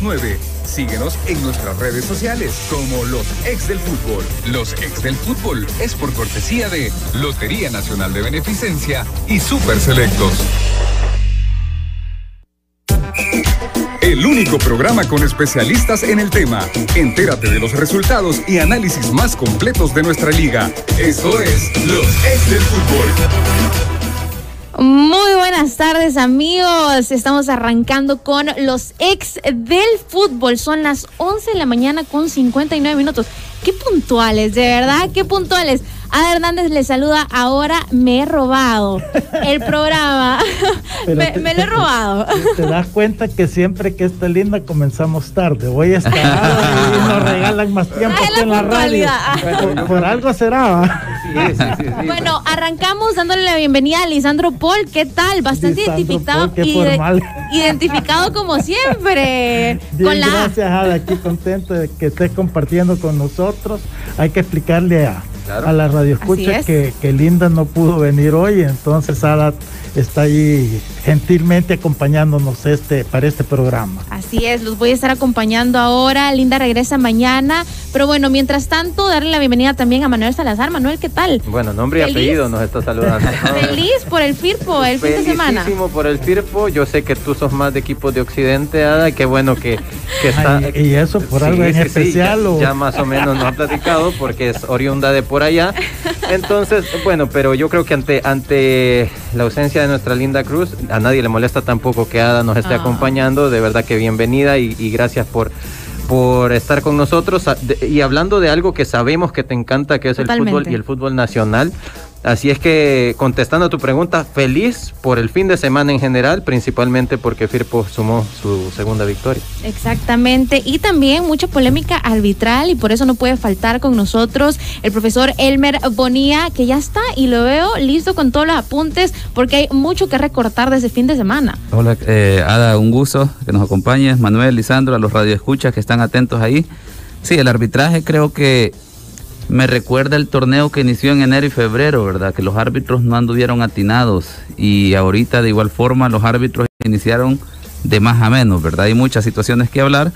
9. Síguenos en nuestras redes sociales como Los Ex del Fútbol. Los Ex del Fútbol es por cortesía de Lotería Nacional de Beneficencia y Super Selectos. El único programa con especialistas en el tema. Entérate de los resultados y análisis más completos de nuestra liga. Esto es Los Ex del Fútbol. Muy buenas tardes amigos, estamos arrancando con los ex del fútbol, son las 11 de la mañana con 59 minutos. Qué puntuales, de verdad, qué puntuales. Ada Hernández le saluda, ahora me he robado el programa. me, lo he robado. Te das cuenta que siempre que está linda comenzamos tarde. Voy a estar y nos regalan más tiempo que en la radio. Por, algo será. bueno, arrancamos dándole la bienvenida a Lisandro Paul. ¿Qué tal? Bastante identificado. identificado como siempre. Gracias, Ada. Aquí contento de que estés compartiendo con nosotros. Hay que explicarle a a la radio escucha que, que, Linda no pudo venir hoy, entonces Ada está ahí gentilmente acompañándonos este, para este programa. Así es, los voy a estar acompañando ahora. Linda regresa mañana. Pero bueno, mientras tanto, darle la bienvenida también a Manuel Salazar. Manuel, ¿qué tal? Bueno, nombre y apellido nos está saludando. Feliz por el FIRPO el fin de semana. por el FIRPO. Yo sé que tú sos más de equipo de Occidente, Ada. Qué bueno que, está. ¿Y eso por algo en especial? ya, ya, más o menos nos ha platicado porque es oriunda de por allá. Entonces, bueno, pero yo creo que ante, ante la ausencia de nuestra linda Cruz, a nadie le molesta tampoco que Ada nos esté ah. acompañando. De verdad que bienvenida y, y gracias por por estar con nosotros y hablando de algo que sabemos que te encanta, que es el fútbol y el fútbol nacional. Así es que contestando a tu pregunta, feliz por el fin de semana en general, principalmente porque Firpo sumó su segunda victoria. Exactamente, y también mucha polémica arbitral y por eso no puede faltar con nosotros el profesor Elmer Bonía, que ya está y lo veo listo con todos los apuntes porque hay mucho que recortar de ese fin de semana. Hola, eh, Ada, un gusto que nos acompañes, Manuel, Lisandro, a los radioescuchas que están atentos ahí. Sí, el arbitraje creo que me recuerda el torneo que inició en enero y febrero, ¿verdad? Que los árbitros no anduvieron atinados y ahorita de igual forma los árbitros iniciaron de más a menos, ¿verdad? Hay muchas situaciones que hablar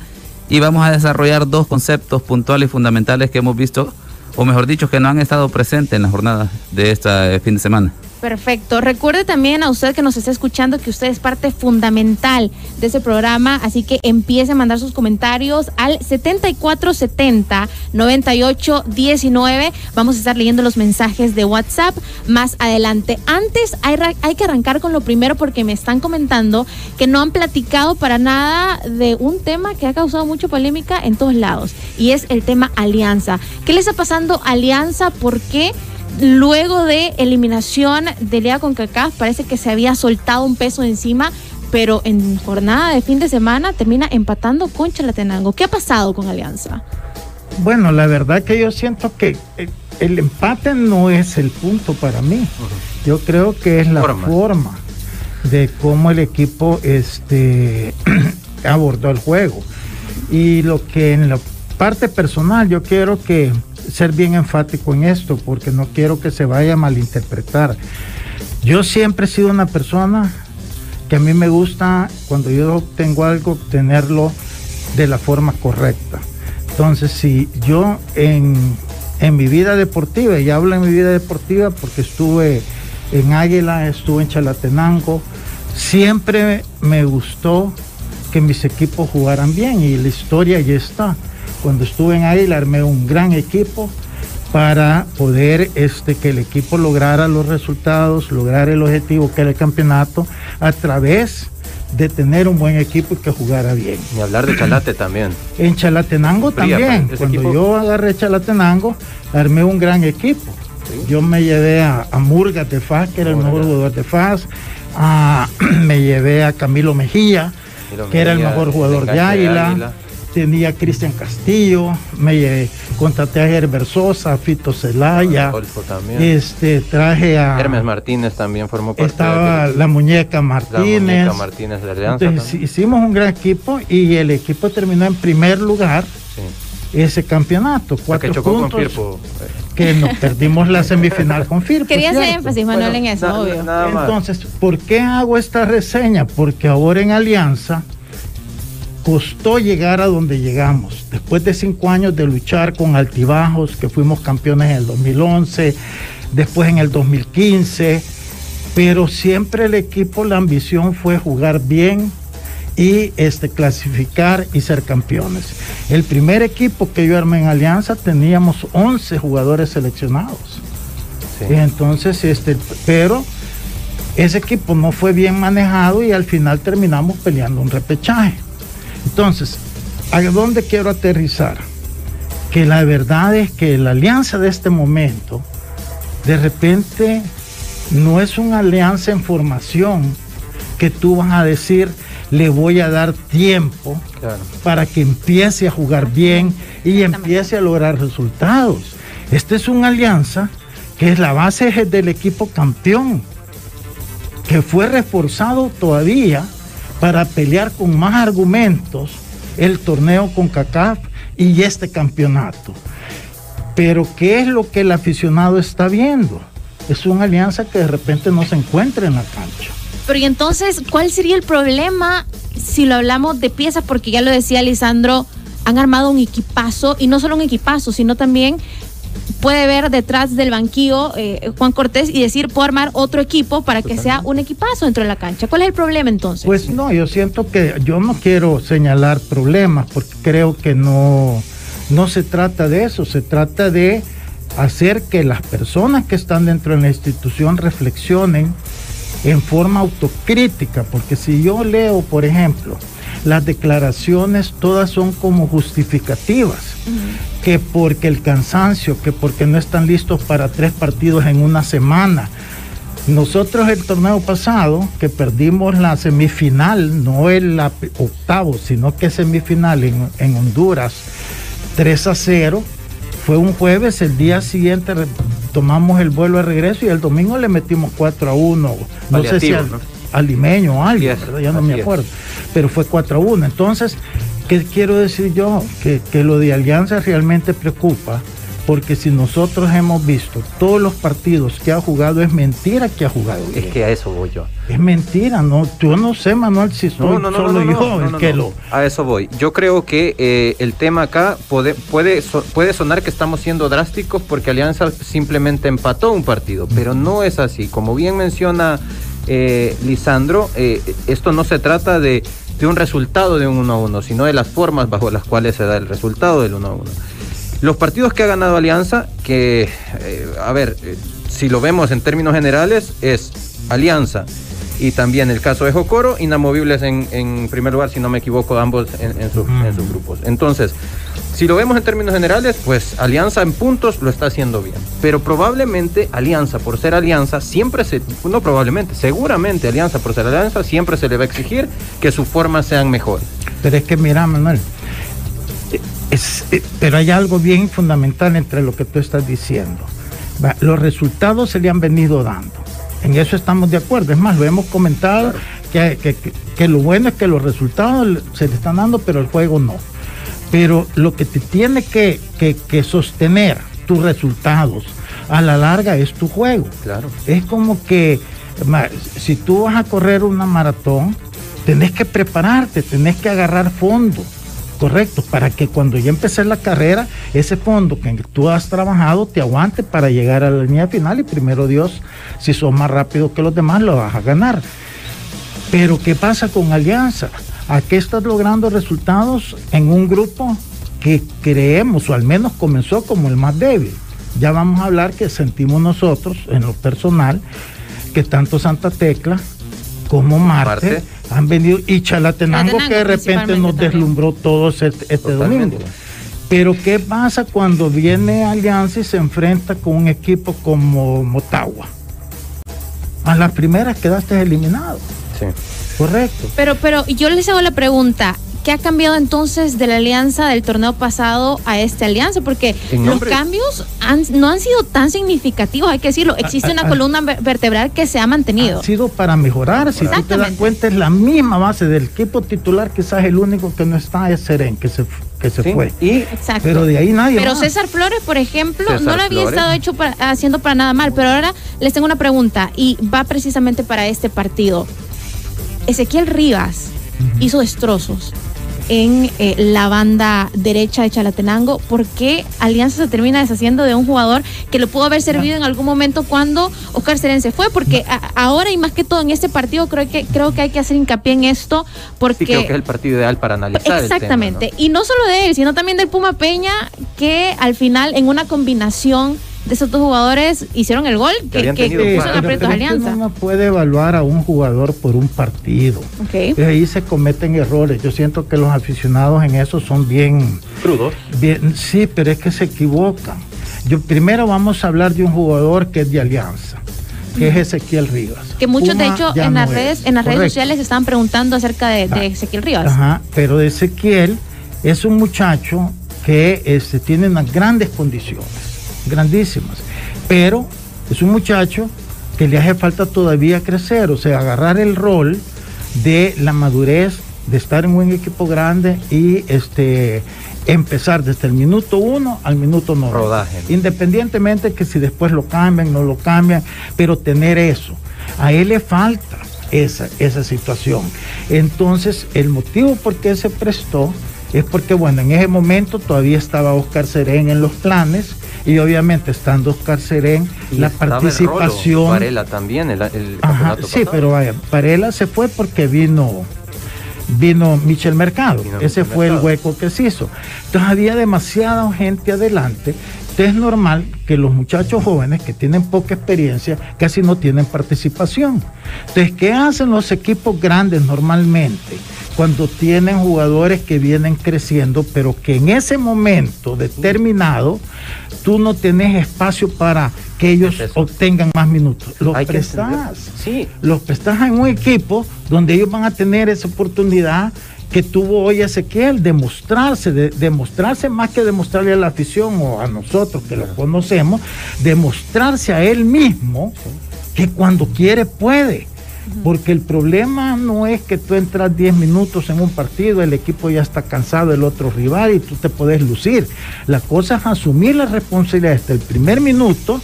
y vamos a desarrollar dos conceptos puntuales y fundamentales que hemos visto, o mejor dicho, que no han estado presentes en la jornada de este fin de semana. Perfecto. Recuerde también a usted que nos está escuchando que usted es parte fundamental de ese programa, así que empiece a mandar sus comentarios al 7470 9819. Vamos a estar leyendo los mensajes de WhatsApp más adelante. Antes hay, que arrancar con lo primero porque me están comentando que no han platicado para nada de un tema que ha causado mucha polémica en todos lados y es el tema alianza. ¿Qué le está pasando Alianza? ¿Por qué? Luego de eliminación de Liga con CACAF, parece que se había soltado un peso encima, pero en jornada de fin de semana termina empatando con Chalatenango. ¿Qué ha pasado con Alianza? Bueno, la verdad que yo siento que el empate no es el punto para mí. Yo creo que es la forma, de cómo el equipo este, abordó el juego. Y lo que en la parte personal yo quiero que ser bien enfático en esto porque no quiero que se vaya a malinterpretar. Yo siempre he sido una persona que a mí me gusta cuando yo tengo algo tenerlo de la forma correcta. Entonces, si yo en, en mi vida deportiva, y hablo en mi vida deportiva porque estuve en Águila, estuve en Chalatenango, siempre me gustó que mis equipos jugaran bien y la historia ya está cuando estuve en Águila armé un gran equipo para poder este, que el equipo lograra los resultados, lograr el objetivo que era el campeonato a través de tener un buen equipo y que jugara bien. Y hablar de Chalate también. En Chalatenango también. Cuando yo agarré Chalatenango, armé un gran equipo. Yo me llevé a, Murgas de Faz, que era el mejor jugador de Faz. me llevé a Camilo Mejía, que era el mejor jugador de Águila tenía Cristian Castillo, me contraté a Herbert Sosa, Fito Celaya, este traje a Hermes Martínez también formó parte estaba la muñeca Martínez, la muñeca Martínez de Alianza Entonces, hicimos un gran equipo y el equipo terminó en primer lugar ese campeonato, cuatro que puntos. Firpo. Que nos perdimos la semifinal con Firpo. Quería hacer énfasis, Manuel, en eso, obvio. Entonces, ¿por qué hago esta reseña? Porque ahora en Alianza costó llegar a donde llegamos. Después de cinco años de luchar con altibajos, que fuimos campeones en el 2011, después en el 2015, pero siempre el equipo, la ambición fue jugar bien y este, clasificar y ser campeones. El primer equipo que yo armé en Alianza teníamos 11 jugadores seleccionados. entonces, este, pero ese equipo no fue bien manejado y al final terminamos peleando un repechaje. Entonces, ¿a dónde quiero aterrizar? Que la verdad es que la alianza de este momento, de repente, no es una alianza en formación que tú vas a decir, le voy a dar tiempo para que empiece a jugar bien y empiece a lograr resultados. Esta es una alianza que es la base del equipo campeón, que fue reforzado todavía para pelear con más argumentos el torneo con CACAF y este campeonato. Pero ¿qué es lo que el aficionado está viendo? Es una alianza que de repente no se encuentra en la cancha. Pero y entonces, ¿cuál sería el problema si lo hablamos de piezas? Porque ya lo decía Lisandro, han armado un equipazo y no solo un equipazo, sino también puede ver detrás del banquillo eh, Juan Cortés y decir, puedo armar otro equipo para que sea un equipazo dentro de la cancha. ¿Cuál es el problema entonces? Pues no, yo siento que yo no quiero señalar problemas porque creo que no, no se trata de eso, se trata de hacer que las personas que están dentro de la institución reflexionen en forma autocrítica, porque si yo leo, por ejemplo, las declaraciones todas son como justificativas que porque el cansancio, que porque no están listos para tres partidos en una semana. Nosotros el torneo pasado, que perdimos la semifinal, no el octavo, sino que semifinal en, en Honduras, 3 a 0, fue un jueves, el día siguiente tomamos el vuelo de regreso y el domingo le metimos 4 a 1. No sé si al, limeño o alguien, ya no me acuerdo, pero fue 4 a 1. Entonces, ¿Qué quiero decir yo? Que, lo de Alianza realmente preocupa, porque si nosotros hemos visto todos los partidos que ha jugado, es mentira que ha jugado. Es que a eso voy yo. Es mentira, no, yo no sé, Manuel, si soy solo yo el que lo. A eso voy. Yo creo que eh, el tema acá puede, puede, puede sonar que estamos siendo drásticos porque Alianza simplemente empató un partido, pero no es así. Como bien menciona eh, Lisandro, eh, esto no se trata de un resultado de un 1 a 1, sino de las formas bajo las cuales se da el resultado del 1 a 1. Los partidos que ha ganado Alianza, que, eh, a ver, eh, si lo vemos en términos generales, es Alianza y también el caso de Jocoro, inamovibles en, en primer lugar, si no me equivoco, ambos en, en sus grupos. Entonces, si lo vemos en términos generales, pues Alianza en puntos lo está haciendo bien. Pero probablemente Alianza, por ser Alianza, siempre se, no probablemente, seguramente Alianza, por ser Alianza, siempre se le va a exigir que sus formas sean mejores. Pero es que mira, Manuel, eh, pero hay algo bien fundamental entre lo que tú estás diciendo. Los resultados se le han venido dando. En eso estamos de acuerdo. Es más, lo hemos comentado que, que lo bueno es que los resultados se le están dando, pero el juego no pero lo que te tiene que, sostener tus resultados a la larga es tu juego. Claro. Es como que si tú vas a correr una maratón, tenés que prepararte, tenés que agarrar fondo, correcto, para que cuando ya empecé la carrera, ese fondo que tú has trabajado te aguante para llegar a la línea final y primero Dios, si sos más rápido que los demás, lo vas a ganar. Pero ¿qué pasa con Alianza? ¿A qué estás logrando resultados en un grupo que creemos, o al menos comenzó como el más débil? Ya vamos a hablar que sentimos nosotros, en lo personal, que tanto Santa Tecla como Marte, han venido, y Chalatenango, que de repente nos deslumbró todos este, este domingo. Pero ¿qué pasa cuando viene Alianza y se enfrenta con un equipo como Motagua? A las primeras quedaste eliminado. Sí. Correcto. Pero, pero yo les hago la pregunta. ¿Qué ha cambiado entonces de la alianza del torneo pasado a esta alianza? Porque los cambios no han sido tan significativos, hay que decirlo. Existe una columna vertebral que se ha mantenido. Ha sido para mejorar. Si tú te das cuenta, es la misma base del equipo titular. Quizás el único que no está es Seren, que se, que se fue. Exacto. Pero de ahí nadie. Pero César Flores, por ejemplo, no lo había estado hecho haciendo para nada mal. Pero ahora les tengo una pregunta y va precisamente para este partido. Ezequiel Rivas hizo destrozos. En eh, la banda derecha de Chalatenango. ¿Por qué Alianza se termina deshaciendo de un jugador que le pudo haber servido en algún momento cuando Oscar Serén se fue? Porque ahora y más que todo en este partido creo que, creo que hay que hacer hincapié en esto porque... creo que es el partido ideal para analizar. Exactamente. Y no solo de él, sino también del Puma Peña, que al final en una combinación de esos dos jugadores hicieron el gol que, que, puso en Alianza. Uno puede evaluar a un jugador por un partido. Okay. Y ahí se cometen errores. Yo siento que los aficionados en eso son bien... Crudos. Bien, sí, pero es que se equivocan. Yo, primero vamos a hablar de un jugador que es de Alianza que es Ezequiel Rivas. Que muchos, de hecho, en las redes, en las redes sociales estaban preguntando acerca de, de, ah. Ezequiel Rivas. Ajá, pero Ezequiel es un muchacho que este, tiene unas grandes condiciones grandísimas. Pero es un muchacho que le hace falta todavía crecer, o sea, agarrar el rol de la madurez, de estar en un equipo grande y este empezar desde el minuto uno al minuto no. Rodaje. Independientemente que si después lo cambian, no lo cambian, pero tener eso. A él le falta esa, esa situación. Entonces, el motivo por qué se prestó es porque, bueno, en ese momento todavía estaba Oscar Serén en los planes y obviamente estando Oscar Serén, la participación. Varela también, el, el Sí, pero vaya, Varela se fue porque vino vino Michel Mercado. Ese fue el hueco que se hizo. Entonces había demasiada gente adelante. Entonces es normal que los muchachos jóvenes que tienen poca experiencia casi no tienen participación. Entonces, ¿qué hacen los equipos grandes normalmente? Cuando tienen jugadores que vienen creciendo, pero que en ese momento determinado tú no tienes espacio para que ellos obtengan más minutos. Los prestas. Sí. Los prestas en un equipo donde ellos van a tener esa oportunidad que tuvo hoy Ezequiel, demostrarse, de, demostrarse más que demostrarle a la afición o a nosotros que lo conocemos, demostrarse a él mismo que cuando quiere puede. Porque el problema no es que tú entras 10 minutos en un partido, el equipo ya está cansado, el otro rival y tú te puedes lucir. La cosa es asumir la responsabilidad desde el primer minuto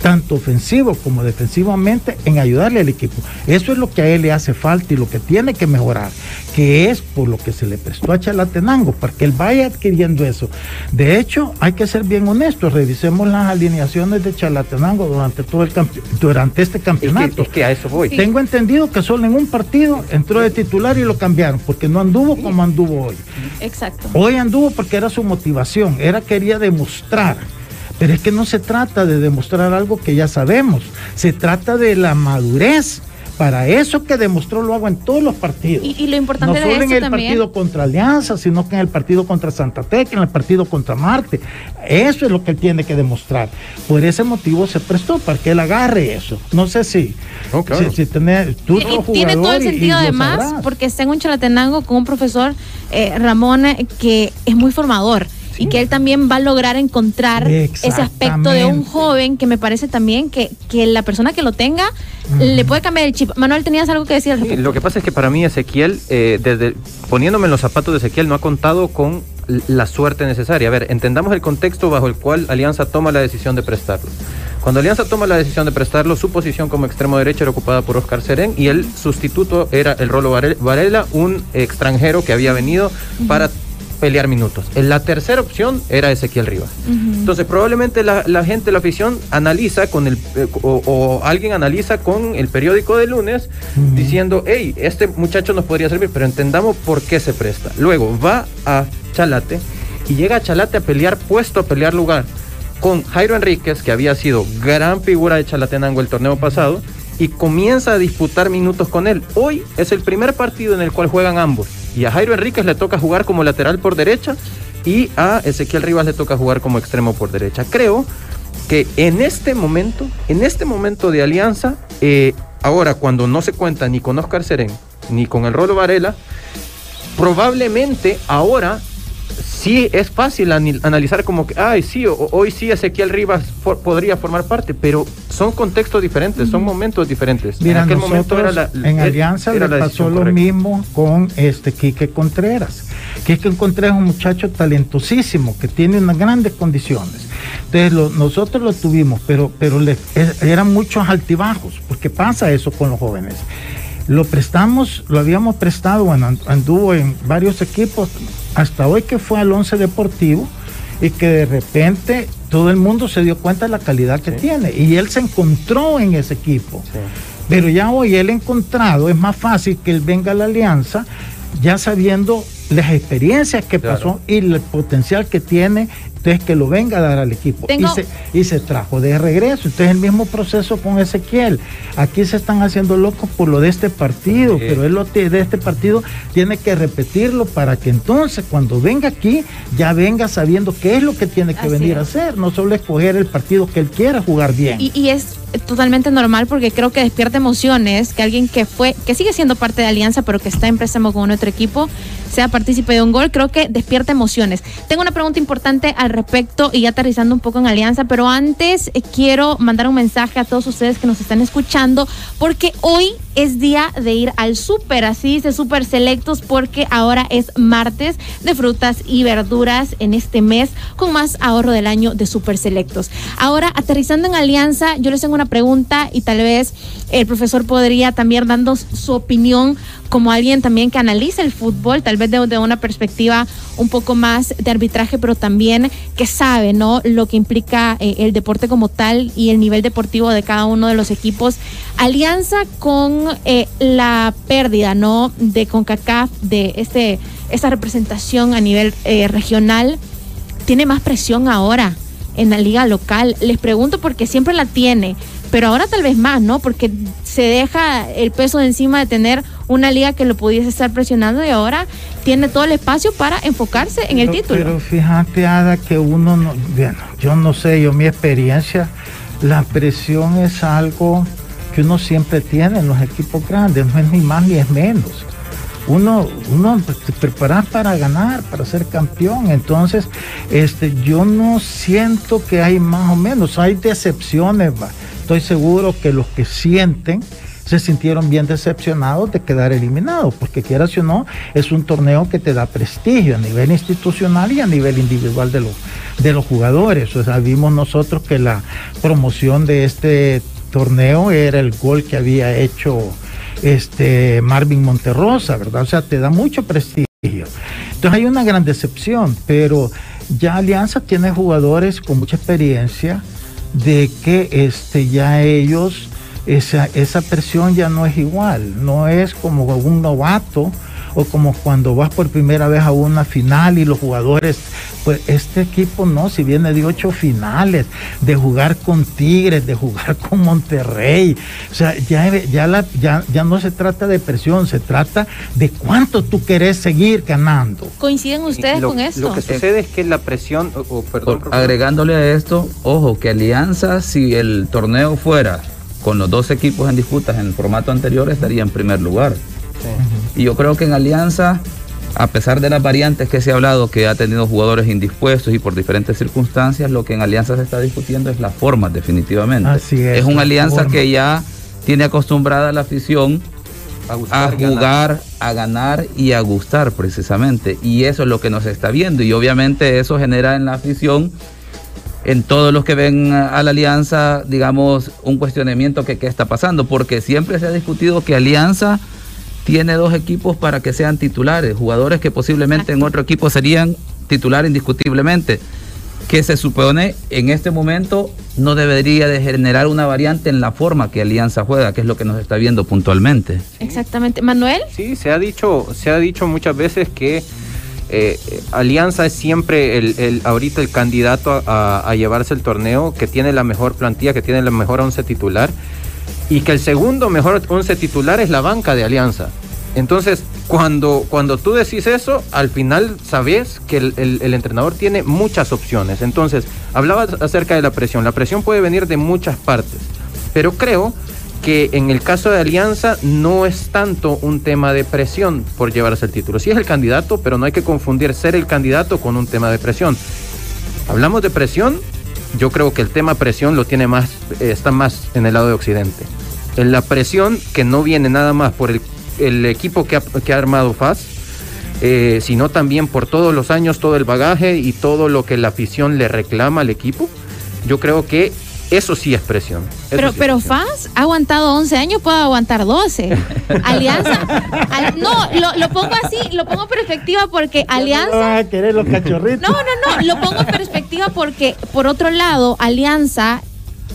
tanto ofensivo como defensivamente, en ayudarle al equipo. Eso es lo que a él le hace falta y lo que tiene que mejorar, que es por lo que se le prestó a Chalatenango, para que él vaya adquiriendo eso. De hecho, hay que ser bien honestos, revisemos las alineaciones de Chalatenango durante todo el durante este campeonato. Es que, a eso voy. Tengo entendido que solo en un partido entró de titular y lo cambiaron, porque no anduvo como anduvo hoy. Exacto. Hoy anduvo porque era su motivación, era quería demostrar pero es que no se trata de demostrar algo que ya sabemos, se trata de la madurez. Para eso que demostró lo hago en todos los partidos. Y, lo importante no solo en el partido contra Alianza, sino que en el partido contra Santa Tecla, en el partido contra Marte. Eso es lo que él tiene que demostrar. Por ese motivo se prestó para que él agarre eso. No sé si, si, tiene, tiene todo el sentido además, porque está en un chalatenango con un profesor eh, Ramón eh, que es muy formador y que él también va a lograr encontrar ese aspecto de un joven que me parece también que, que la persona que lo tenga le puede cambiar el chip. Manuel, ¿tenías algo que decir? lo que pasa es que para mí Ezequiel, eh, desde poniéndome en los zapatos de Ezequiel, no ha contado con la suerte necesaria. A ver, entendamos el contexto bajo el cual Alianza toma la decisión de prestarlo. Cuando Alianza toma la decisión de prestarlo, su posición como extremo derecho era ocupada por Oscar Serén y el sustituto era el Rolo Varela, un extranjero que había venido para pelear minutos. La tercera opción era Ezequiel Rivas. Entonces, probablemente la, gente, la afición, analiza con el, eh, o, alguien analiza con el periódico de lunes diciendo, hey, este muchacho nos podría servir, pero entendamos por qué se presta. Luego va a Chalate y llega a Chalate a pelear puesto, a pelear lugar con Jairo Enríquez, que había sido gran figura de Chalatenango el torneo pasado, y comienza a disputar minutos con él. Hoy es el primer partido en el cual juegan ambos. Y a Jairo Enríquez le toca jugar como lateral por derecha y a Ezequiel Rivas le toca jugar como extremo por derecha. Creo que en este momento, en este momento de alianza, eh, ahora cuando no se cuenta ni con Oscar Serén ni con el Rolo Varela, probablemente ahora sí es fácil analizar como que, ay, sí, hoy sí Ezequiel Rivas podría formar parte, pero son contextos diferentes, son momentos diferentes. Mira, en aquel momento era en Alianza le pasó lo mismo con este Quique Contreras. Quique Contreras es un muchacho talentosísimo que tiene unas grandes condiciones. Entonces nosotros lo tuvimos, pero, pero le, eran muchos altibajos, porque pasa eso con los jóvenes Lo prestamos, lo habíamos prestado, bueno, anduvo en varios equipos, hasta hoy que fue al Once Deportivo y que de repente todo el mundo se dio cuenta de la calidad que tiene y él se encontró en ese equipo. Pero ya hoy él encontrado, es más fácil que él venga a la alianza ya sabiendo las experiencias que pasó y el potencial que tiene entonces que lo venga a dar al equipo. Y, se, y, se, trajo de regreso. Entonces el mismo proceso con Ezequiel. Aquí se están haciendo locos por lo de este partido, pero él lo de este partido tiene que repetirlo para que entonces cuando venga aquí ya venga sabiendo qué es lo que tiene que venir a hacer, no solo escoger el partido que él quiera jugar bien. Y, es totalmente normal porque creo que despierta emociones que alguien que fue, que sigue siendo parte de Alianza, pero que está en préstamo con otro equipo, sea partícipe de un gol, creo que despierta emociones. Tengo una pregunta importante respecto y aterrizando un poco en Alianza, pero antes eh, quiero mandar un mensaje a todos ustedes que nos están escuchando, porque hoy es día de ir al súper, así dice súper selectos, porque ahora es martes de frutas y verduras en este mes con más ahorro del año de súper selectos. Ahora, aterrizando en Alianza, yo les tengo una pregunta y tal vez el profesor podría también dando su opinión como alguien también que analiza el fútbol, tal vez de, una perspectiva un poco más de arbitraje, pero también que sabe, ¿no? Lo que implica eh, el deporte como tal y el nivel deportivo de cada uno de los equipos. Alianza con eh, la pérdida, ¿no? De CONCACAF, de este, esta representación a nivel eh, regional, tiene más presión ahora en la liga local. Les pregunto porque siempre la tiene, pero ahora tal vez más, ¿no? Porque se deja el peso de encima de tener una liga que lo pudiese estar presionando y ahora tiene todo el espacio para enfocarse en el título. Pero fíjate, Ada, que uno no, bueno, yo no sé, yo mi experiencia, la presión es algo que uno siempre tiene en los equipos grandes, no es ni más ni es menos. Uno, uno se prepara para ganar, para ser campeón. Entonces, este, yo no siento que hay más o menos, hay decepciones. ¿va? estoy seguro que los que sienten se sintieron bien decepcionados de quedar eliminados, porque quieras o no, es un torneo que te da prestigio a nivel institucional y a nivel individual de los, de los jugadores. O sea, vimos nosotros que la promoción de este torneo era el gol que había hecho este Marvin Monterrosa, ¿verdad? O sea, te da mucho prestigio. Entonces hay una gran decepción, pero ya Alianza tiene jugadores con mucha experiencia, de que este, ya ellos, esa, esa presión ya no es igual, no es como un novato o como cuando vas por primera vez a una final y los jugadores, pues este equipo no, si viene de ocho finales, de jugar con Tigres, de jugar con Monterrey, o sea, ya, ya, la, ya, ya no se trata de presión, se trata de cuánto tú querés seguir ganando. ¿Coinciden ustedes con eso? Lo que sucede es que la presión, agregándole a esto, ojo, que Alianza, si el torneo fuera con los dos equipos en disputas en el formato anterior, estaría en primer lugar. Y yo creo que en Alianza, a pesar de las variantes que se ha hablado, que ha tenido jugadores indispuestos y por diferentes circunstancias, lo que en Alianza se está discutiendo es la forma, definitivamente. Así es. Es una alianza que ya tiene acostumbrada a la afición a, jugar, a ganar y a gustar precisamente. Y eso es lo que nos está viendo. Y obviamente eso genera en la afición en todos los que ven a la alianza, digamos, un cuestionamiento que qué está pasando, porque siempre se ha discutido que alianza tiene dos equipos para que sean titulares, jugadores que posiblemente en otro equipo serían titular indiscutiblemente, que se supone en este momento no debería de generar una variante en la forma que Alianza juega, que es lo que nos está viendo puntualmente. Exactamente. Manuel. Sí, se ha dicho, se ha dicho muchas veces que eh, Alianza es siempre el, ahorita el candidato a, llevarse el torneo, que tiene la mejor plantilla, que tiene la mejor once titular y que el segundo mejor once titular es la banca de Alianza. Entonces, cuando, cuando tú decís eso, al final sabes que el, entrenador tiene muchas opciones. Entonces, hablabas acerca de la presión. La presión puede venir de muchas partes, pero creo que en el caso de Alianza no es tanto un tema de presión por llevarse el título. Sí es el candidato, pero no hay que confundir ser el candidato con un tema de presión. Hablamos de presión, yo creo que el tema presión lo tiene más, eh, está más en el lado de Occidente. En la presión que no viene nada más por el, equipo que ha, armado FAS, eh, sino también por todos los años, todo el bagaje y todo lo que la afición le reclama al equipo. Yo creo que Eso sí es presión. pero pero FAS ha aguantado 11 años, puede aguantar 12. Alianza. no, lo, pongo así, lo pongo en perspectiva porque Alianza. No, los cachorritos. No, no, no, lo pongo en perspectiva porque, por otro lado, Alianza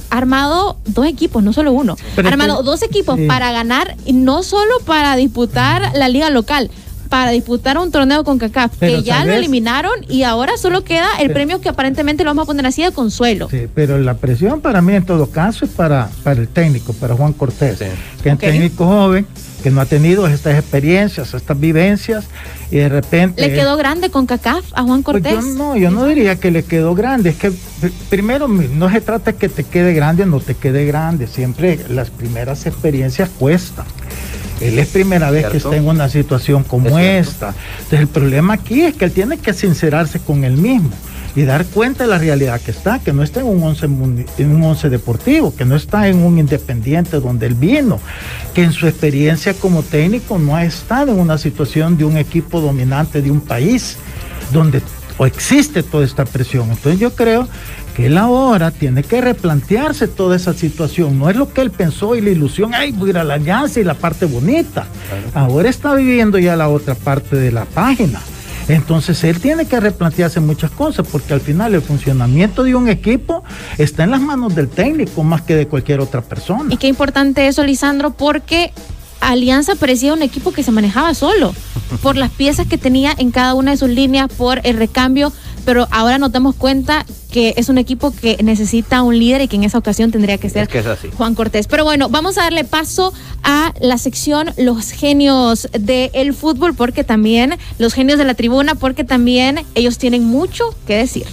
armado dos equipos, no solo uno. armado dos equipos para ganar y no solo para disputar la liga local para disputar un torneo con CACAF, que ya lo eliminaron y ahora solo queda el premio que aparentemente lo vamos a poner así de consuelo. Sí, pero la presión para mí en todo caso es para, para el técnico, para Juan Cortés, que es un técnico joven que no ha tenido estas experiencias, estas vivencias, y de repente... ¿Le quedó grande con CACAF a Juan pues Cortés? yo no, yo no diría que le quedó grande, es que primero no se trata de que te quede grande o no te quede grande, siempre las primeras experiencias cuestan. Él es primera vez que está en una situación como esta. Entonces el problema aquí es que él tiene que sincerarse con él mismo y dar cuenta de la realidad que está, que no está en un once, en un once deportivo, que no está en un independiente donde él vino, que en su experiencia como técnico no ha estado en una situación de un equipo dominante de un país donde existe toda esta presión. Entonces yo creo que él ahora tiene que replantearse toda esa situación. No es lo que él pensó y la ilusión, ay, voy a ir a la alianza y la parte bonita. Ahora está viviendo ya la otra parte de la página. Entonces él tiene que replantearse muchas cosas porque al final el funcionamiento de un equipo está en las manos del técnico más que de cualquier otra persona. Y qué importante eso, Lisandro, porque Alianza parecía un equipo que se manejaba solo por las piezas que tenía en cada una de sus líneas, por el recambio pero ahora nos damos cuenta que es un equipo que necesita un líder y que en esa ocasión tendría que ser Juan Cortés. Pero bueno, vamos a darle paso a la sección Los genios del fútbol, porque también, los genios de la tribuna, porque también ellos tienen mucho que decir.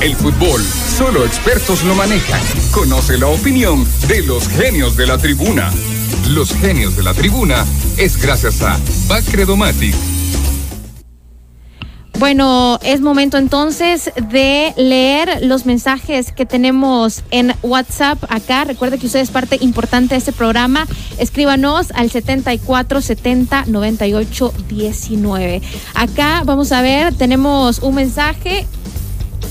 El fútbol, solo expertos lo manejan. Conoce la opinión de los genios de la tribuna. Los genios de la tribuna es gracias a Bacredomatic. Bueno, es momento entonces de leer los mensajes que tenemos en WhatsApp acá. Recuerde que usted es parte importante de este programa. Escríbanos al 74 70 98 19. Acá vamos a ver, tenemos un mensaje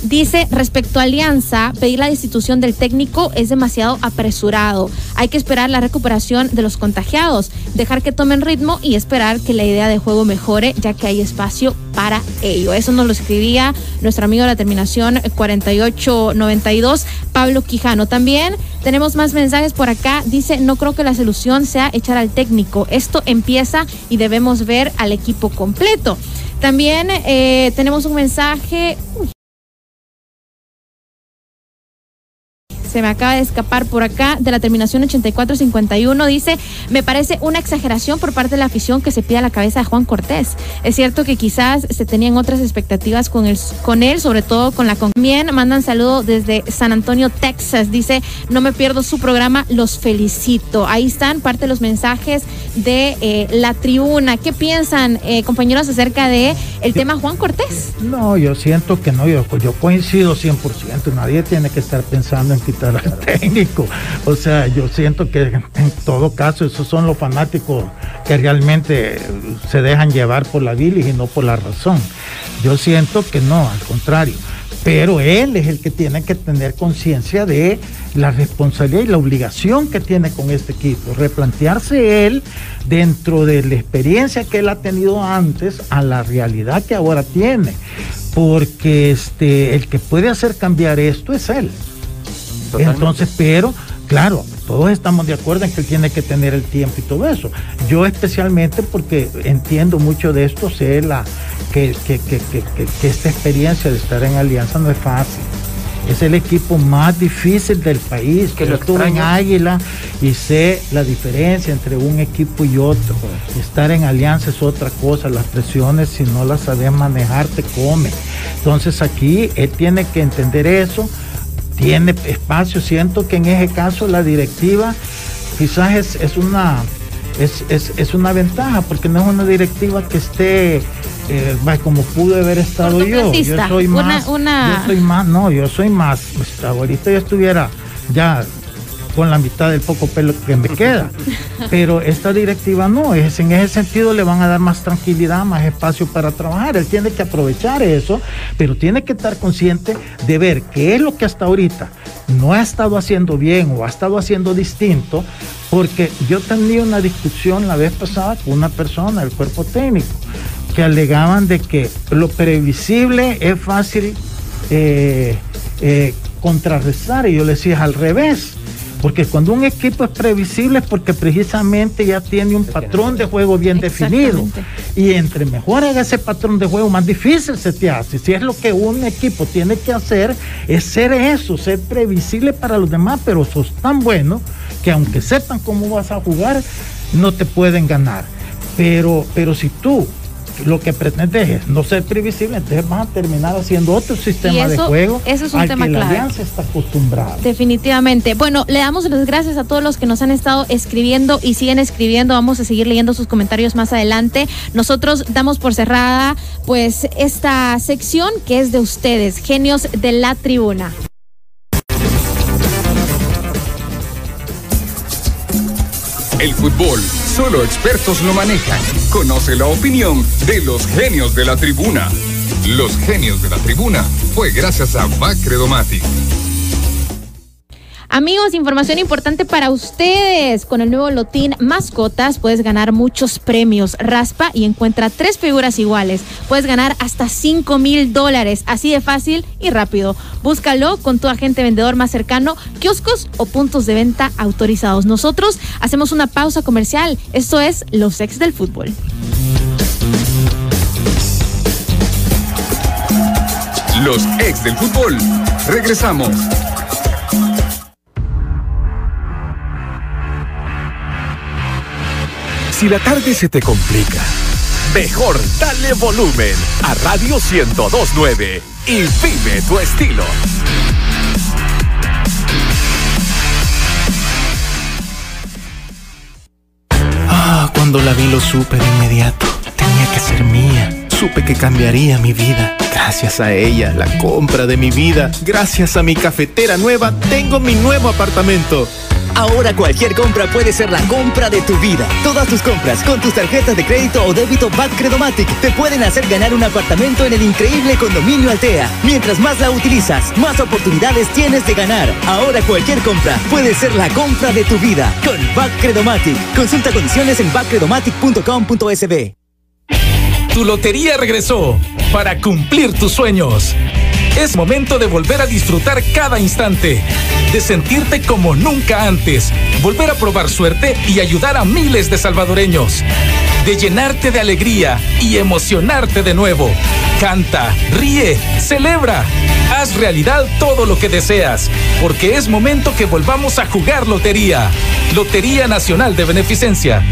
Dice, respecto a Alianza, pedir la destitución del técnico es demasiado apresurado. Hay que esperar la recuperación de los contagiados, dejar que tomen ritmo y esperar que la idea de juego mejore, ya que hay espacio para ello. Eso nos lo escribía nuestro amigo de la terminación 4892, Pablo Quijano. También tenemos más mensajes por acá. Dice, no creo que la solución sea echar al técnico. Esto empieza y debemos ver al equipo completo. También eh, tenemos un mensaje. Se me acaba de escapar por acá, de la terminación 8451, dice, me parece una exageración por parte de la afición que se pida la cabeza de Juan Cortés. Es cierto que quizás se tenían otras expectativas con, el, con él, sobre todo con la Bien, mandan saludo desde San Antonio, Texas. Dice, no me pierdo su programa, los felicito. Ahí están parte de los mensajes de eh, la tribuna. ¿Qué piensan, eh, compañeros, acerca de el tema Juan Cortés? No, yo siento que no, yo, yo coincido 100%. Nadie tiene que estar pensando en técnico. O sea, yo siento que en todo caso esos son los fanáticos que realmente se dejan llevar por la bilis y no por la razón. Yo siento que no, al contrario. Pero él es el que tiene que tener conciencia de la responsabilidad y la obligación que tiene con este equipo. Replantearse él dentro de la experiencia que él ha tenido antes a la realidad que ahora tiene. Porque este, el que puede hacer cambiar esto es él. Entonces, pero, claro, todos estamos de acuerdo en que él tiene que tener el tiempo y todo eso. Yo especialmente porque entiendo mucho de esto, sé la, que, que, que, que esta experiencia de estar en Alianza no es fácil. Es el equipo más difícil del país. Que Yo estuve en Águila y sé la diferencia entre un equipo y otro. Estar en alianza es otra cosa. Las presiones, si no las sabes manejar, te come. Entonces aquí él tiene que entender eso tiene espacio. Siento que en ese caso la directiva quizás es, una es, una ventaja porque no es una directiva que esté eh, como pude haber estado yo. Yo soy más, yo soy más, no, yo soy más. Pues, ahorita yo estuviera ya con la mitad del poco pelo que me queda. Pero esta directiva no, es, en ese sentido le van a dar más tranquilidad, más espacio para trabajar. Él tiene que aprovechar eso, pero tiene que estar consciente de ver qué es lo que hasta ahorita no ha estado haciendo bien o ha estado haciendo distinto, porque yo tenía una discusión la vez pasada con una persona del cuerpo técnico que alegaban de que lo previsible es fácil eh, eh, contrarrestar y yo le decía al revés. Porque cuando un equipo es previsible es porque precisamente ya tiene un patrón de juego bien definido. Y entre mejor haga ese patrón de juego, más difícil se te hace. Si es lo que un equipo tiene que hacer, es ser eso, ser previsible para los demás, pero sos tan bueno que aunque sepan cómo vas a jugar, no te pueden ganar. Pero, pero si tú lo que pretende es no ser previsible, entonces van a terminar haciendo otro sistema de juego. Eso es un tema que clave. La alianza está acostumbrada. Definitivamente. Bueno, le damos las gracias a todos los que nos han estado escribiendo y siguen escribiendo. Vamos a seguir leyendo sus comentarios más adelante. Nosotros damos por cerrada pues esta sección que es de ustedes, genios de la tribuna. El fútbol, solo expertos lo manejan. Conoce la opinión de los genios de la tribuna. Los genios de la tribuna fue gracias a Bacredomatic. Amigos, información importante para ustedes. Con el nuevo lotín Mascotas puedes ganar muchos premios. Raspa y encuentra tres figuras iguales. Puedes ganar hasta 5 mil dólares. Así de fácil y rápido. Búscalo con tu agente vendedor más cercano, kioscos o puntos de venta autorizados. Nosotros hacemos una pausa comercial. Esto es Los Ex del Fútbol. Los ex del fútbol. Regresamos. Si la tarde se te complica, mejor dale volumen a Radio 1029 y vive tu estilo. Ah, cuando la vi lo supe de inmediato. Tenía que ser mía. Supe que cambiaría mi vida. Gracias a ella, la compra de mi vida. Gracias a mi cafetera nueva, tengo mi nuevo apartamento. Ahora cualquier compra puede ser la compra de tu vida. Todas tus compras con tus tarjetas de crédito o débito Back Credomatic te pueden hacer ganar un apartamento en el increíble condominio Altea. Mientras más la utilizas, más oportunidades tienes de ganar. Ahora cualquier compra puede ser la compra de tu vida con Back Credomatic. Consulta condiciones en backcredomatic.com.sb. Tu lotería regresó para cumplir tus sueños. Es momento de volver a disfrutar cada instante, de sentirte como nunca antes, volver a probar suerte y ayudar a miles de salvadoreños, de llenarte de alegría y emocionarte de nuevo. Canta, ríe, celebra, haz realidad todo lo que deseas, porque es momento que volvamos a jugar lotería. Lotería Nacional de Beneficencia.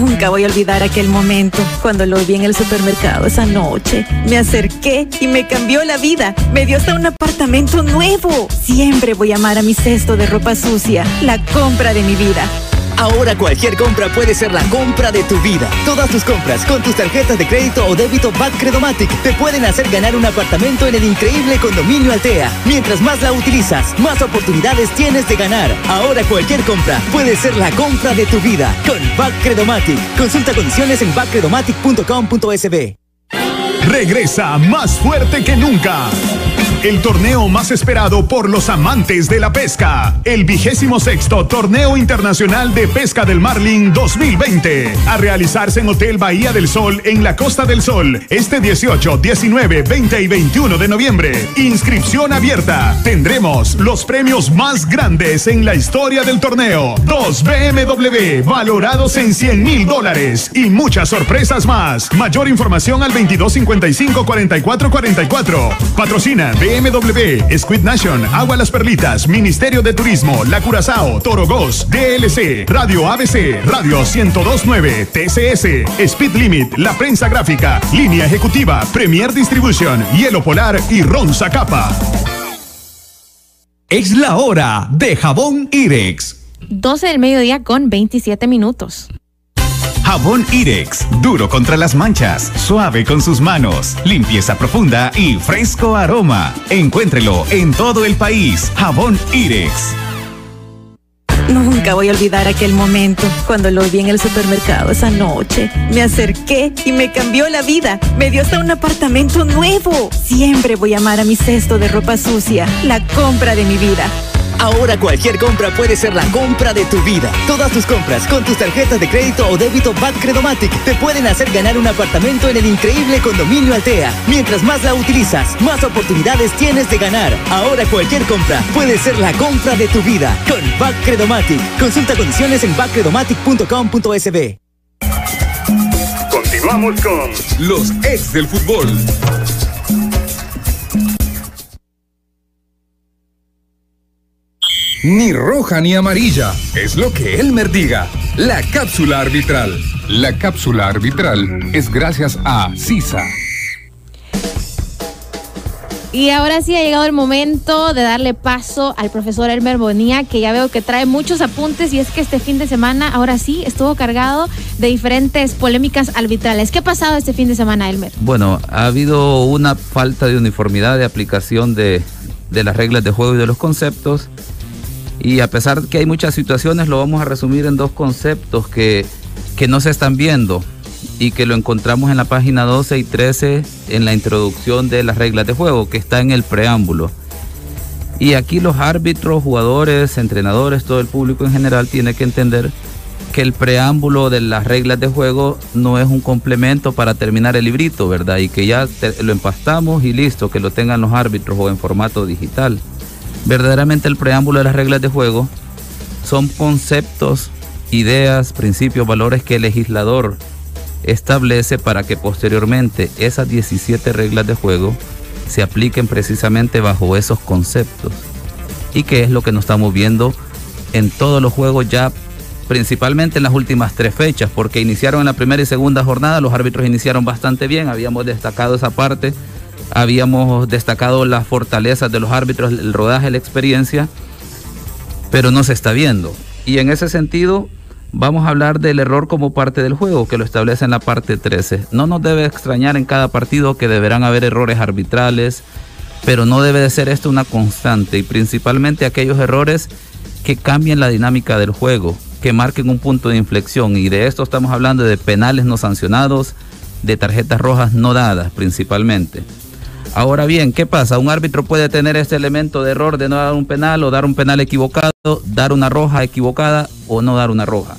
Nunca voy a olvidar aquel momento cuando lo vi en el supermercado esa noche. Me acerqué y me cambió la vida. Me dio hasta un apartamento nuevo. Siempre voy a amar a mi cesto de ropa sucia, la compra de mi vida. Ahora cualquier compra puede ser la compra de tu vida. Todas tus compras con tus tarjetas de crédito o débito Back Credomatic te pueden hacer ganar un apartamento en el increíble condominio Altea. Mientras más la utilizas, más oportunidades tienes de ganar. Ahora cualquier compra puede ser la compra de tu vida con Back Credomatic. Consulta condiciones en backcredomatic.com.sb. Regresa más fuerte que nunca. El torneo más esperado por los amantes de la pesca. El vigésimo sexto Torneo Internacional de Pesca del Marlin 2020. A realizarse en Hotel Bahía del Sol en la Costa del Sol. Este 18, 19, 20 y 21 de noviembre. Inscripción abierta. Tendremos los premios más grandes en la historia del torneo. Dos BMW valorados en 100 mil dólares. Y muchas sorpresas más. Mayor información al 2255 44 44. Patrocina BMW, Squid Nation, Agua Las Perlitas, Ministerio de Turismo, La Curazao, Torogos, DLC, Radio ABC, Radio 1029, TCS, Speed Limit, La Prensa Gráfica, Línea Ejecutiva, Premier Distribution, Hielo Polar y Ronza Capa. Es la hora de jabón Irex. 12 del mediodía con 27 minutos. Jabón Irex, duro contra las manchas, suave con sus manos, limpieza profunda y fresco aroma. Encuéntrelo en todo el país. Jabón Irex. Nunca voy a olvidar aquel momento cuando lo vi en el supermercado esa noche. Me acerqué y me cambió la vida. Me dio hasta un apartamento nuevo. Siempre voy a amar a mi cesto de ropa sucia, la compra de mi vida. Ahora cualquier compra puede ser la compra de tu vida. Todas tus compras con tus tarjetas de crédito o débito Back Credomatic te pueden hacer ganar un apartamento en el increíble condominio Altea. Mientras más la utilizas, más oportunidades tienes de ganar. Ahora cualquier compra puede ser la compra de tu vida con Back Credomatic. Consulta condiciones en backcredomatic.com.sb. Continuamos con los ex del fútbol. Ni roja ni amarilla, es lo que Elmer diga. La cápsula arbitral. La cápsula arbitral es gracias a CISA. Y ahora sí ha llegado el momento de darle paso al profesor Elmer Bonía, que ya veo que trae muchos apuntes y es que este fin de semana, ahora sí, estuvo cargado de diferentes polémicas arbitrales. ¿Qué ha pasado este fin de semana, Elmer? Bueno, ha habido una falta de uniformidad de aplicación de, de las reglas de juego y de los conceptos. Y a pesar que hay muchas situaciones, lo vamos a resumir en dos conceptos que, que no se están viendo y que lo encontramos en la página 12 y 13 en la introducción de las reglas de juego, que está en el preámbulo. Y aquí los árbitros, jugadores, entrenadores, todo el público en general tiene que entender que el preámbulo de las reglas de juego no es un complemento para terminar el librito, ¿verdad? Y que ya lo empastamos y listo, que lo tengan los árbitros o en formato digital. Verdaderamente el preámbulo de las reglas de juego son conceptos, ideas, principios, valores que el legislador establece para que posteriormente esas 17 reglas de juego se apliquen precisamente bajo esos conceptos. Y que es lo que nos estamos viendo en todos los juegos ya principalmente en las últimas tres fechas, porque iniciaron en la primera y segunda jornada, los árbitros iniciaron bastante bien, habíamos destacado esa parte habíamos destacado las fortalezas de los árbitros, el rodaje, la experiencia, pero no se está viendo. Y en ese sentido, vamos a hablar del error como parte del juego, que lo establece en la parte 13. No nos debe extrañar en cada partido que deberán haber errores arbitrales, pero no debe de ser esto una constante, y principalmente aquellos errores que cambien la dinámica del juego, que marquen un punto de inflexión. Y de esto estamos hablando de penales no sancionados, de tarjetas rojas no dadas principalmente. Ahora bien, ¿qué pasa? Un árbitro puede tener este elemento de error de no dar un penal o dar un penal equivocado, dar una roja equivocada o no dar una roja.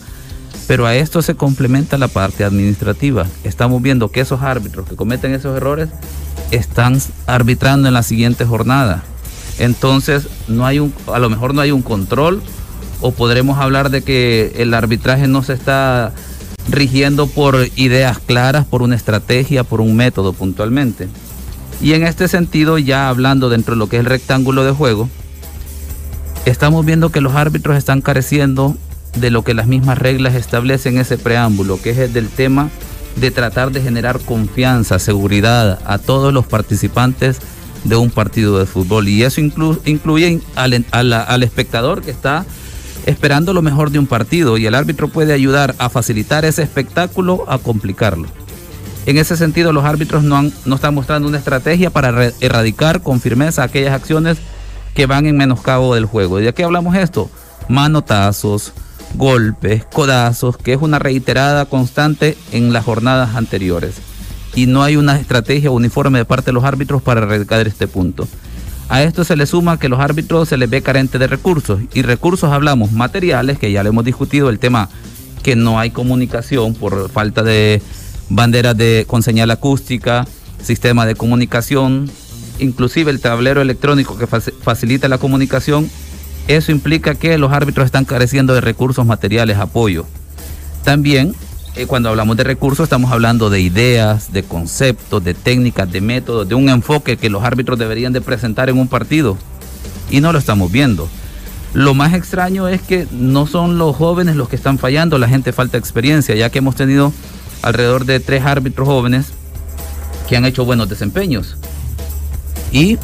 Pero a esto se complementa la parte administrativa. Estamos viendo que esos árbitros que cometen esos errores están arbitrando en la siguiente jornada. Entonces, no hay a lo mejor no hay un control o podremos hablar de que el arbitraje no se está rigiendo por ideas claras, por una estrategia, por un método puntualmente. Y en este sentido, ya hablando dentro de lo que es el rectángulo de juego, estamos viendo que los árbitros están careciendo de lo que las mismas reglas establecen en ese preámbulo, que es el del tema de tratar de generar confianza, seguridad a todos los participantes de un partido de fútbol. Y eso incluye al, al espectador que está esperando lo mejor de un partido y el árbitro puede ayudar a facilitar ese espectáculo, a complicarlo. En ese sentido, los árbitros no, están mostrando una estrategia para erradicar con firmeza aquellas acciones que van en menoscabo del juego. ¿Y de qué hablamos esto? Manotazos, golpes, codazos, que es una reiterada constante en las jornadas anteriores. Y no hay una estrategia uniforme de parte de los árbitros para erradicar este punto. A esto se le suma que los árbitros se les ve carente de recursos. Y recursos hablamos materiales, que ya le hemos discutido el tema que no hay comunicación por falta de banderas de, con señal acústica, sistema de comunicación, inclusive el tablero electrónico que facilita la comunicación, eso implica que los árbitros están careciendo de recursos materiales, apoyo. También, eh, cuando hablamos de recursos, estamos hablando de ideas, de conceptos, de técnicas, de métodos, de un enfoque que los árbitros deberían de presentar en un partido. Y no lo estamos viendo. Lo más extraño es que no son los jóvenes los que están fallando, la gente falta experiencia, ya que hemos tenido alrededor de tres árbitros jóvenes que han hecho buenos desempeños. Y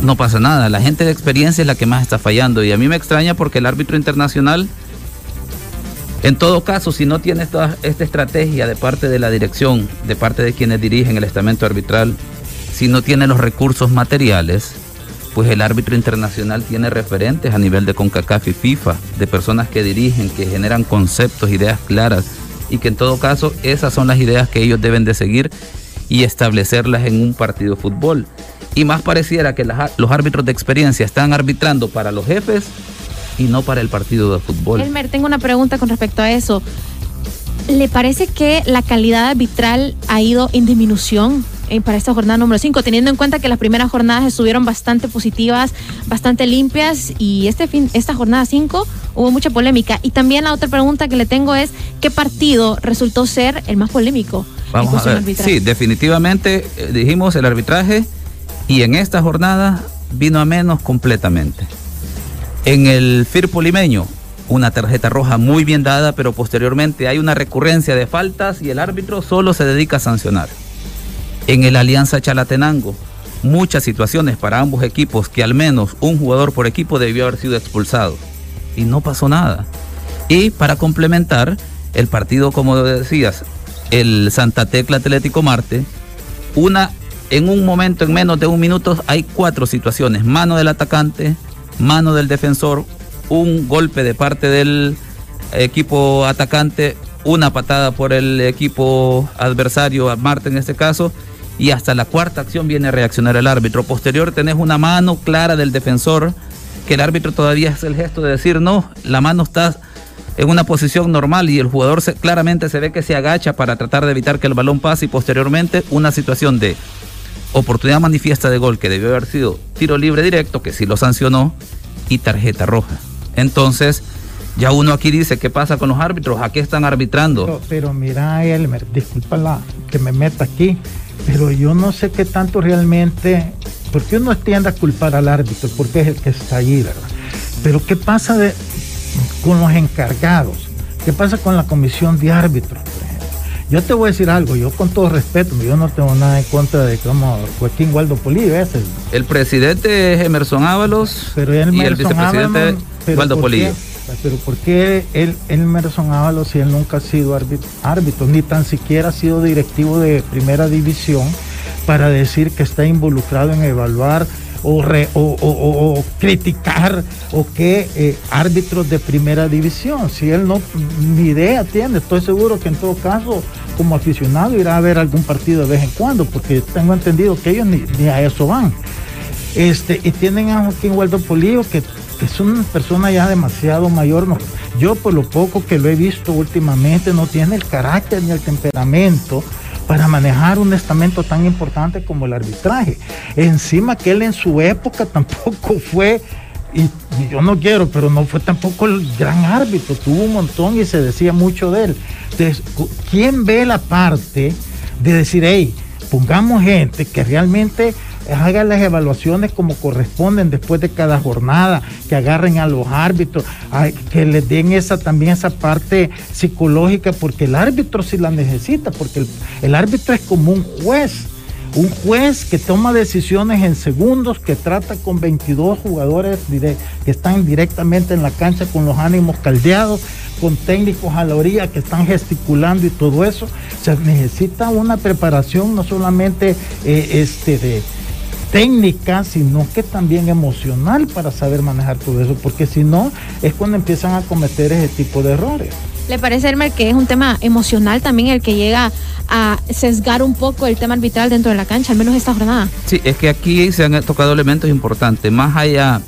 no pasa nada, la gente de experiencia es la que más está fallando. Y a mí me extraña porque el árbitro internacional En todo caso, si no tiene esta, esta estrategia de parte de la dirección, de parte de quienes dirigen el estamento arbitral, si no tiene los recursos materiales, pues el árbitro internacional tiene referentes a nivel de CONCACAF y FIFA, de personas que dirigen, que generan conceptos, ideas claras, y que en todo caso esas son las ideas que ellos deben de seguir y establecerlas en un partido de fútbol. Y más pareciera que los árbitros de experiencia están arbitrando para los jefes y no para el partido de fútbol. Elmer, tengo una pregunta con respecto a eso. ¿Le parece que la calidad arbitral ha ido en disminución eh, para esta jornada número 5, teniendo en cuenta que las primeras jornadas estuvieron bastante positivas, bastante limpias y este fin, esta jornada 5 hubo mucha polémica. Y también la otra pregunta que le tengo es, ¿qué partido resultó ser el más polémico? Vamos a ver. Sí, definitivamente eh, dijimos el arbitraje y en esta jornada vino a menos completamente. En el Firpo Limeño, una tarjeta roja muy bien dada, pero posteriormente hay una recurrencia de faltas y el árbitro solo se dedica a sancionar. En el Alianza Chalatenango, muchas situaciones para ambos equipos que al menos un jugador por equipo debió haber sido expulsado. Y no pasó nada. Y para complementar, el partido, como decías, el Santa Tecla Atlético Marte, una en un momento, en menos de un minuto, hay cuatro situaciones. Mano del atacante, mano del defensor, un golpe de parte del equipo atacante, una patada por el equipo adversario, Marte en este caso, y hasta la cuarta acción viene a reaccionar el árbitro. Posterior tenés una mano clara del defensor, que el árbitro todavía hace el gesto de decir, no, la mano está en una posición normal y el jugador claramente se ve que se agacha para tratar de evitar que el balón pase y posteriormente una situación de oportunidad manifiesta de gol que debió haber sido tiro libre directo, que sí lo sancionó, y tarjeta roja. Entonces, ya uno aquí dice, ¿qué pasa con los árbitros? ¿A qué están arbitrando? Pero, mira, Elmer, disculpa la, que me meta aquí, pero yo no sé qué tanto realmente, porque uno tiende a culpar al árbitro, porque es el que está allí, ¿verdad? Pero ¿qué pasa de, con los encargados? ¿Qué pasa con la comisión de árbitros? Yo te voy a decir algo, yo con todo respeto, yo no tengo nada en contra de como Joaquín Waldo Polillo, ese. El presidente es Emerson Ábalos pero y el vicepresidente Waldo Polillo. Pero ¿por qué él, Emerson Ábalos, si él nunca ha sido árbitro, ni tan siquiera ha sido directivo de primera división, para decir que está involucrado en evaluar o, criticar o que eh, árbitros de primera división. Si él no, ni idea tiene, estoy seguro que en todo caso, como aficionado, irá a ver algún partido de vez en cuando, porque tengo entendido que ellos ni, a eso van. Este, y tienen a Joaquín Waldo Polillo, que, es una persona ya demasiado mayor. No, yo, por lo poco que lo he visto últimamente, no tiene el carácter ni el temperamento para manejar un estamento tan importante como el arbitraje. Encima que él en su época tampoco fue, y, yo no quiero, pero no fue tampoco el gran árbitro, tuvo un montón y se decía mucho de él. Entonces, ¿quién ve la parte de decir, hey, pongamos gente que realmente hagan las evaluaciones como corresponden después de cada jornada, que agarren a los árbitros, que les den esa también esa parte psicológica, porque el árbitro sí la necesita, porque el, árbitro es como un juez. Un juez que toma decisiones en segundos, que trata con 22 jugadores que están directamente en la cancha con los ánimos caldeados, con técnicos a la orilla que están gesticulando y todo eso. Se necesita una preparación no solamente eh, este de, técnica, sino que también emocional para saber manejar todo eso, porque si no es cuando empiezan a cometer ese tipo de errores. ¿Le parece, Elmer, que es un tema emocional también el que llega a sesgar un poco el tema arbitral dentro de la cancha, al menos esta jornada? Sí, es que aquí se han tocado elementos importantes, más allá,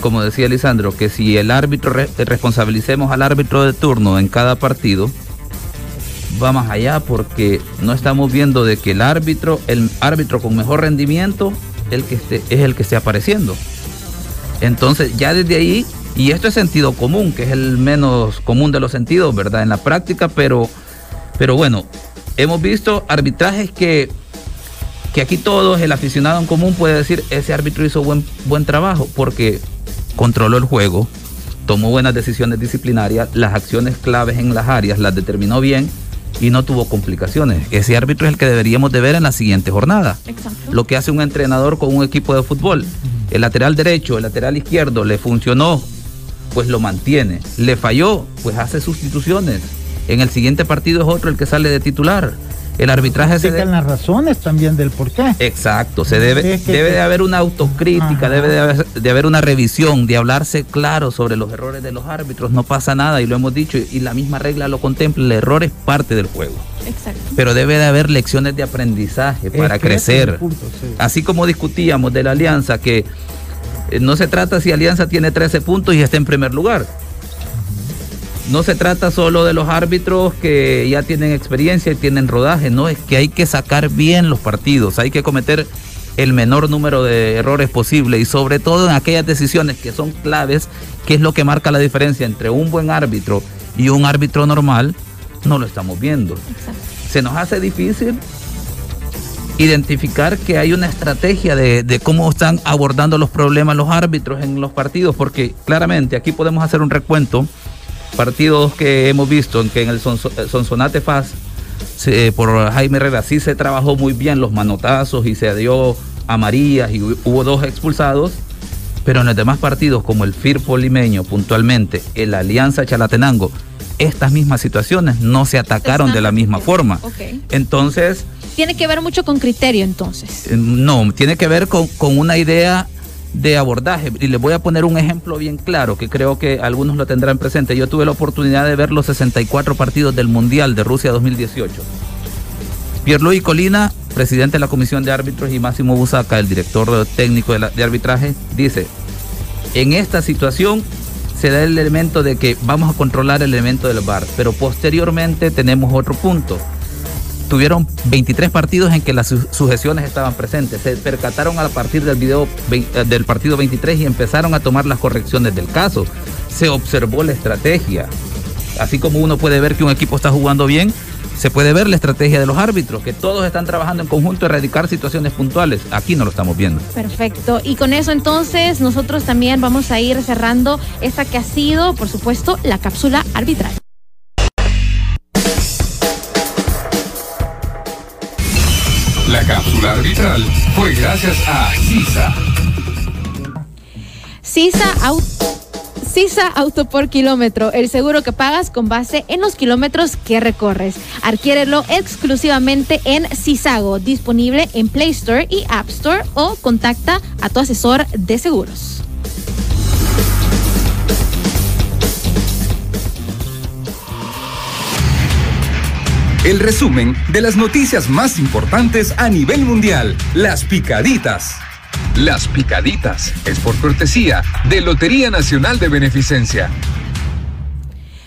como decía Lisandro, que si el árbitro, responsabilicemos al árbitro de turno en cada partido, va más allá porque no estamos viendo de que el árbitro, el árbitro con mejor rendimiento, el que esté, es el que esté apareciendo. Entonces ya desde ahí, y esto es sentido común, que es el menos común de los sentidos, ¿verdad? En la práctica, pero, pero bueno, hemos visto arbitrajes que, que aquí todos, el aficionado en común puede decir, ese árbitro hizo buen, buen trabajo porque controló el juego, tomó buenas decisiones disciplinarias, las acciones claves en las áreas las determinó bien y no tuvo complicaciones. Ese árbitro es el que deberíamos de ver en la siguiente jornada. Lo que hace un entrenador con un equipo de fútbol. El lateral derecho, el lateral izquierdo le funcionó pues lo mantiene. Le falló, pues hace sustituciones. En el siguiente partido es otro el que sale de titular. El arbitraje se debe... las razones también del por qué. Exacto, se debe, debe de haber una autocrítica, debe de haber, de haber, una revisión, de hablarse claro sobre los errores de los árbitros. No pasa nada y lo hemos dicho y la misma regla lo contempla. El error es parte del juego. Exacto. Pero debe de haber lecciones de aprendizaje para crecer. Así como discutíamos de la alianza que eh, no se trata si Alianza tiene 13 puntos y está en primer lugar no se trata solo de los árbitros que ya tienen experiencia y tienen rodaje, no, es que hay que sacar bien los partidos, hay que cometer el menor número de errores posible y sobre todo en aquellas decisiones que son claves, que es lo que marca la diferencia entre un buen árbitro y un árbitro normal, no lo estamos viendo. Se nos hace difícil identificar que hay una estrategia de, de, cómo están abordando los problemas los árbitros en los partidos, porque claramente aquí podemos hacer un recuento partidos que hemos visto en que en el Sonsonate Faz eh, por Jaime Herrera sí se trabajó muy bien los manotazos y se dio a Marías y hubo dos expulsados, pero en los demás partidos como el Firpo Limeño puntualmente, el Alianza Chalatenango, estas mismas situaciones no se atacaron de la misma forma. Entonces... Tiene que ver mucho con criterio entonces. Eh, no, tiene que ver con, con una idea de abordaje. Y les voy a poner un ejemplo bien claro que creo que algunos lo tendrán presente. Yo tuve la oportunidad de ver los 64 partidos del Mundial de Rusia 2018. Pierluigi Colina, presidente de la Comisión de Árbitros, y Máximo Busaca, el director técnico de, de arbitraje, dice, en esta situación se da el elemento de que vamos a controlar el elemento del VAR, pero posteriormente tenemos otro punto tuvieron 23 partidos en que las sujeciones estaban presentes. Se percataron a partir del video eh, del partido 23 y empezaron a tomar las correcciones del caso. Se observó la estrategia. Así como uno puede ver que un equipo está jugando bien, se puede ver la estrategia de los árbitros, que todos están trabajando en conjunto a erradicar situaciones puntuales. Aquí no lo estamos viendo. Perfecto. Y con eso entonces nosotros también vamos a ir cerrando esta que ha sido, por supuesto, la cápsula arbitral. La cápsula arbitral fue gracias a CISA. CISA Auto. CISA Auto por kilómetro, el seguro que pagas con base en los kilómetros que recorres. Adquiérelo exclusivamente en CISAGO, disponible en Play Store y App Store o contacta a tu asesor de seguros. El resumen de las noticias más importantes a nivel mundial. Las picaditas. Las picaditas es por cortesía de Lotería Nacional de Beneficencia.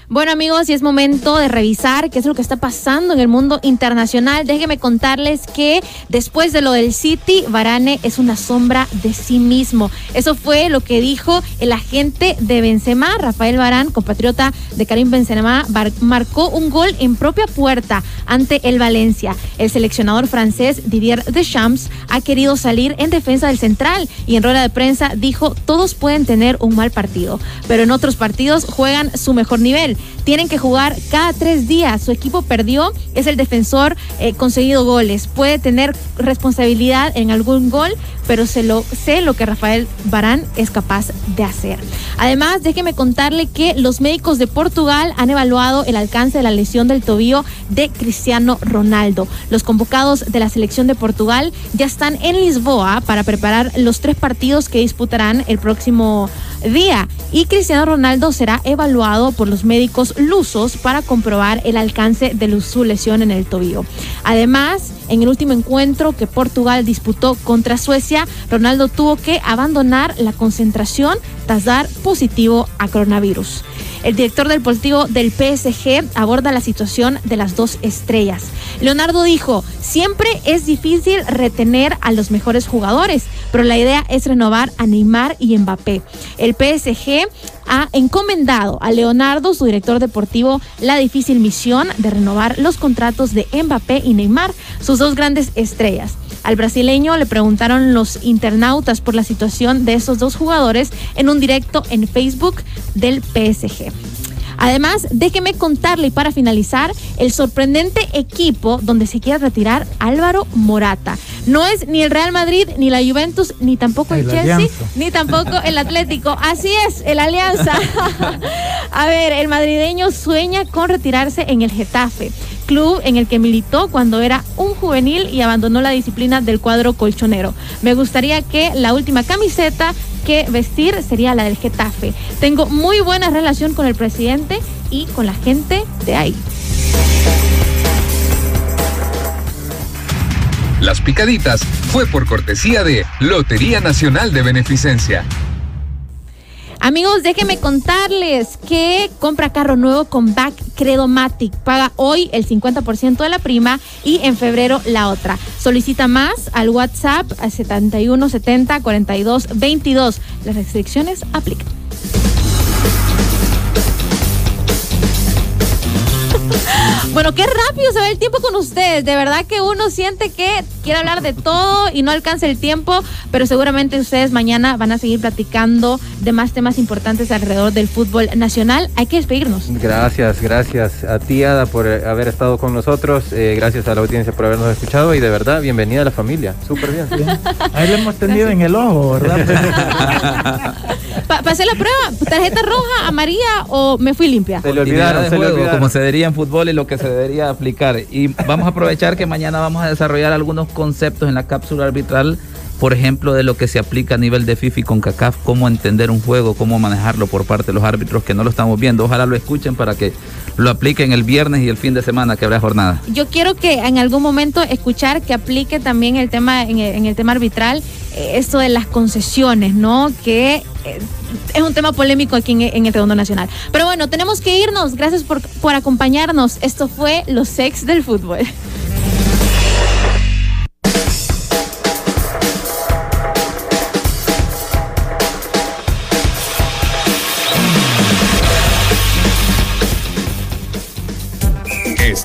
Bueno amigos, y es momento de revisar qué es lo que está pasando en el mundo internacional. Déjenme contarles que después de lo del City, Varane es una sombra de sí mismo. Eso fue lo que dijo el agente de Benzema, Rafael Varane, compatriota de Karim Benzema, marcó un gol en propia puerta ante el Valencia. El seleccionador francés Didier Deschamps ha querido salir en defensa del central y en rueda de prensa dijo, todos pueden tener un mal partido, pero en otros partidos juegan su mejor nivel. Tienen que jugar cada tres días. Su equipo perdió, es el defensor eh, conseguido goles. Puede tener responsabilidad en algún gol, pero se lo, sé lo que Rafael Barán es capaz de hacer. Además, déjeme contarle que los médicos de Portugal han evaluado el alcance de la lesión del tobillo de Cristiano Ronaldo. Los convocados de la selección de Portugal ya están en Lisboa para preparar los tres partidos que disputarán el próximo día y Cristiano Ronaldo será evaluado por los médicos lusos para comprobar el alcance de su lesión en el tobillo. Además, en el último encuentro que Portugal disputó contra Suecia, Ronaldo tuvo que abandonar la concentración tras dar positivo a coronavirus. El director del deportivo del PSG aborda la situación de las dos estrellas. Leonardo dijo, siempre es difícil retener a los mejores jugadores, pero la idea es renovar a Neymar y Mbappé. El PSG ha encomendado a Leonardo, su director deportivo, la difícil misión de renovar los contratos de Mbappé y Neymar, sus dos grandes estrellas. Al brasileño le preguntaron los internautas por la situación de esos dos jugadores en un directo en Facebook del PSG. Además, déjeme contarle y para finalizar, el sorprendente equipo donde se quiere retirar Álvaro Morata. No es ni el Real Madrid, ni la Juventus, ni tampoco el, El Chelsea, Alianza. ni tampoco el Atlético. Así es, el Alianza. A ver, el madrileño sueña con retirarse en el Getafe, club en el que militó cuando era un juvenil y abandonó la disciplina del cuadro colchonero. Me gustaría que la última camiseta que vestir sería la del Getafe. Tengo muy buena relación con el presidente y con la gente de ahí. Las picaditas fue por cortesía de Lotería Nacional de Beneficencia. Amigos, déjenme contarles que compra carro nuevo con Back Credomatic. Paga hoy el 50% de la prima y en febrero la otra. Solicita más al WhatsApp a 7170 42 22. Las restricciones aplican. Bueno, qué rápido se va el tiempo con ustedes. De verdad que uno siente que quiere hablar de todo y no alcanza el tiempo, pero seguramente ustedes mañana van a seguir platicando de más temas importantes alrededor del fútbol nacional. Hay que despedirnos. Gracias, gracias a ti, Ada, por eh, haber estado con nosotros. eh, gracias a la audiencia por habernos escuchado y de verdad, bienvenida a la familia. Súper bien. Ahí lo hemos tenido en el ojo, ¿verdad? Pa- pasé la prueba, tarjeta roja, amarilla o me fui limpia. Se le olvidaron, de se le juego, olvidaron. como se diría en fútbol y lo que se debería aplicar. Y vamos a aprovechar que mañana vamos a desarrollar algunos conceptos en la cápsula arbitral, por ejemplo, de lo que se aplica a nivel de FIFA y con CACAF, cómo entender un juego, cómo manejarlo por parte de los árbitros que no lo estamos viendo. Ojalá lo escuchen para que lo apliquen el viernes y el fin de semana que habrá jornada. Yo quiero que en algún momento escuchar que aplique también el tema en el, en el tema arbitral esto de las concesiones, ¿no? Que eh, es un tema polémico aquí en, en el Redondo Nacional. Pero bueno, tenemos que irnos. Gracias por, por acompañarnos. Esto fue Los Sex del Fútbol.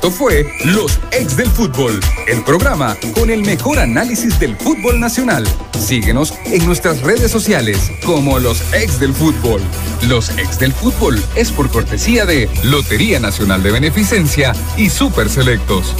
Esto fue Los Ex del Fútbol, el programa con el mejor análisis del fútbol nacional. Síguenos en nuestras redes sociales como Los Ex del Fútbol. Los Ex del Fútbol es por cortesía de Lotería Nacional de Beneficencia y Super Selectos.